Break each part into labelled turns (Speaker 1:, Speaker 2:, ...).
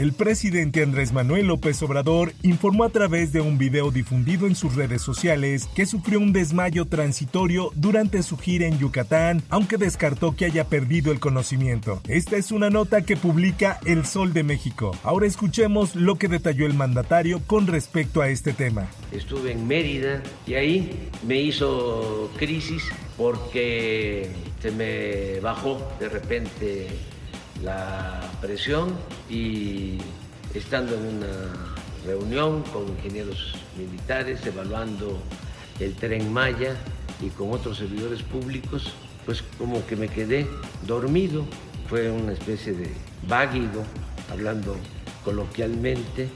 Speaker 1: El presidente Andrés Manuel López Obrador informó a través de un video difundido en sus redes sociales que sufrió un desmayo transitorio durante su gira en Yucatán, aunque descartó que haya perdido el conocimiento. Esta es una nota que publica El Sol de México. Ahora escuchemos lo que detalló el mandatario con respecto a este tema.
Speaker 2: Estuve en Mérida y ahí me hizo crisis porque se me bajó de repente la presión y estando en una reunión con ingenieros militares evaluando el tren Maya y con otros servidores públicos, pues como que me quedé dormido, fue una especie de váguido, hablando coloquialmente,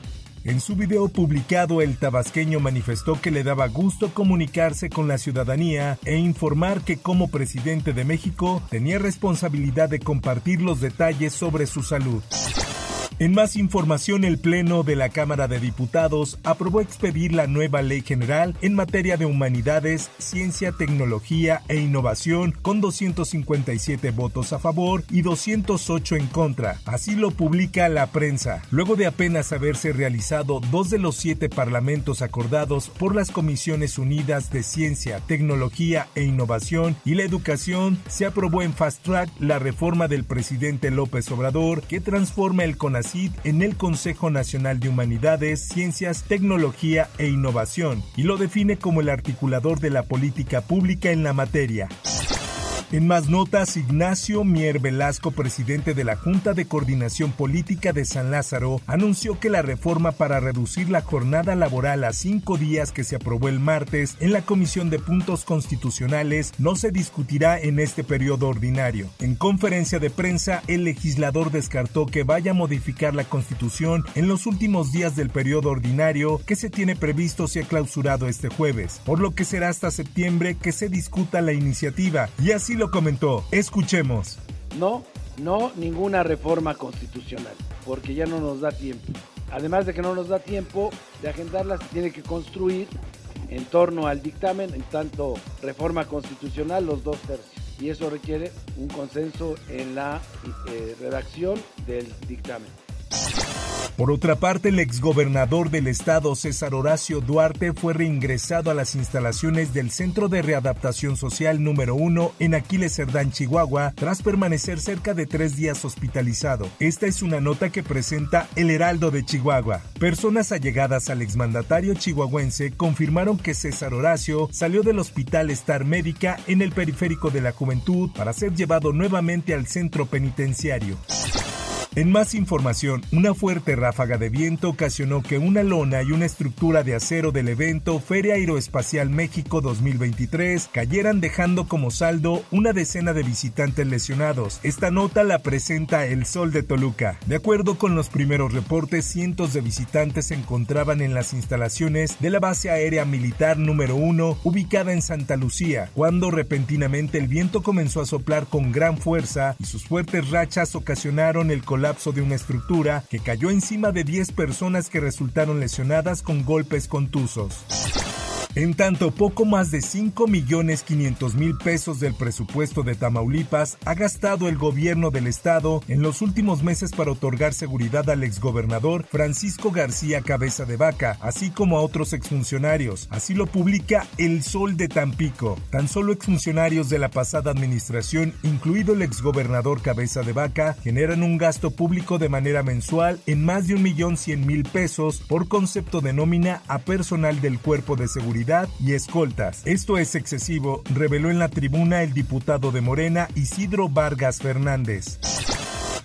Speaker 1: en su video publicado, el tabasqueño manifestó que le daba gusto comunicarse con la ciudadanía e informar que como presidente de México tenía responsabilidad de compartir los detalles sobre su salud. En más información, el Pleno de la Cámara de Diputados aprobó expedir la nueva Ley General en materia de humanidades, ciencia, tecnología e innovación con 257 votos a favor y 208 en contra. Así lo publica la prensa. Luego de apenas haberse realizado dos de los siete parlamentos acordados por las Comisiones Unidas de Ciencia, Tecnología e Innovación y la Educación, se aprobó en fast track la reforma del presidente López Obrador que transforma el CONACYT en el Consejo Nacional de Humanidades, Ciencias, Tecnología e Innovación y lo define como el articulador de la política pública en la materia. En más notas, Ignacio Mier Velasco, presidente de la Junta de Coordinación Política de San Lázaro, anunció que la reforma para reducir la jornada laboral a cinco días que se aprobó el martes en la Comisión de Puntos Constitucionales no se discutirá en este periodo ordinario. En conferencia de prensa, el legislador descartó que vaya a modificar la Constitución en los últimos días del periodo ordinario que se tiene previsto sea clausurado este jueves, por lo que será hasta septiembre que se discuta la iniciativa y así lo comentó. Escuchemos.
Speaker 3: No, no ninguna reforma constitucional, porque ya no nos da tiempo. Además de que no nos da tiempo de agendarla, se tiene que construir en torno al dictamen, en tanto reforma constitucional, los dos tercios. Y eso requiere un consenso en la eh, redacción del dictamen.
Speaker 1: Por otra parte, el exgobernador del estado César Horacio Duarte fue reingresado a las instalaciones del Centro de Readaptación Social número 1 en Aquiles Cerdán, Chihuahua, tras permanecer cerca de tres días hospitalizado. Esta es una nota que presenta El Heraldo de Chihuahua. Personas allegadas al exmandatario chihuahuense confirmaron que César Horacio salió del Hospital Star Médica en el periférico de la Juventud para ser llevado nuevamente al centro penitenciario. En más información, una fuerte ráfaga de viento ocasionó que una lona y una estructura de acero del evento Feria Aeroespacial México 2023 cayeran dejando como saldo una decena de visitantes lesionados. Esta nota la presenta El Sol de Toluca. De acuerdo con los primeros reportes, cientos de visitantes se encontraban en las instalaciones de la base aérea militar número 1 ubicada en Santa Lucía, cuando repentinamente el viento comenzó a soplar con gran fuerza y sus fuertes rachas ocasionaron el colapso de una estructura que cayó encima de 10 personas que resultaron lesionadas con golpes contusos. En tanto, poco más de 5 millones 500 mil pesos del presupuesto de Tamaulipas ha gastado el gobierno del estado en los últimos meses para otorgar seguridad al exgobernador Francisco García Cabeza de Vaca, así como a otros exfuncionarios. Así lo publica El Sol de Tampico. Tan solo exfuncionarios de la pasada administración, incluido el exgobernador Cabeza de Vaca, generan un gasto público de manera mensual en más de un millón cien mil pesos por concepto de nómina a personal del cuerpo de seguridad y escoltas. Esto es excesivo, reveló en la tribuna el diputado de Morena Isidro Vargas Fernández.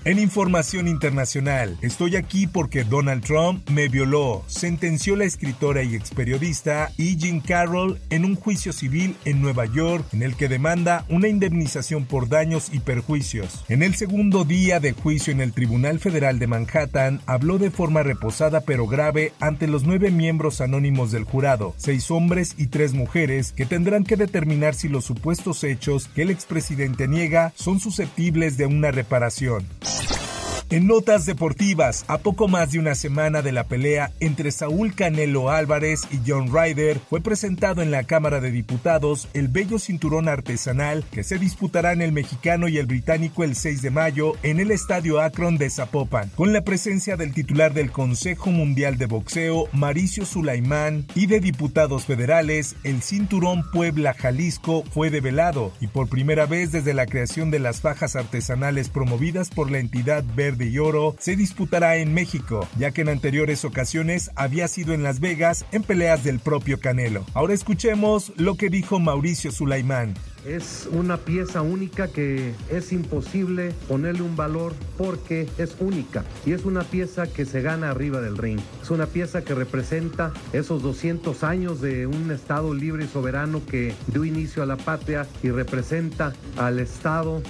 Speaker 1: En información internacional, estoy aquí porque Donald Trump me violó, sentenció la escritora y experiodista E. Jean Carroll en un juicio civil en Nueva York en el que demanda una indemnización por daños y perjuicios. En el segundo día de juicio en el Tribunal Federal de Manhattan, habló de forma reposada pero grave ante los nueve miembros anónimos del jurado, seis hombres y tres mujeres, que tendrán que determinar si los supuestos hechos que el expresidente niega son susceptibles de una reparación. En notas deportivas, a poco más de una semana de la pelea entre Saúl Canelo Álvarez y John Ryder, fue presentado en la Cámara de Diputados el bello cinturón artesanal que se disputará en el mexicano y el británico el 6 de mayo en el Estadio Akron de Zapopan, con la presencia del titular del Consejo Mundial de Boxeo, Maricio Sulaimán, y de diputados federales, el cinturón Puebla Jalisco fue develado y por primera vez desde la creación de las fajas artesanales promovidas por la entidad verde de Oro se disputará en México, ya que en anteriores ocasiones había sido en Las Vegas en peleas del propio Canelo. Ahora escuchemos lo que dijo Mauricio Sulaimán.
Speaker 4: Es una pieza única que es imposible ponerle un valor porque es única y es una pieza que se gana arriba del ring. Es una pieza que representa esos 200 años de un Estado libre y soberano que dio inicio a la patria y representa al Estado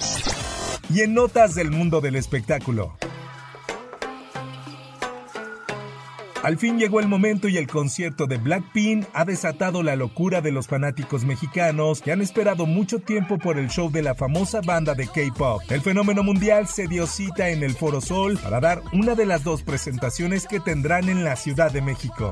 Speaker 1: y en notas del mundo del espectáculo. Al fin llegó el momento y el concierto de Blackpink ha desatado la locura de los fanáticos mexicanos que han esperado mucho tiempo por el show de la famosa banda de K-pop. El fenómeno mundial se dio cita en el Foro Sol para dar una de las dos presentaciones que tendrán en la Ciudad de México.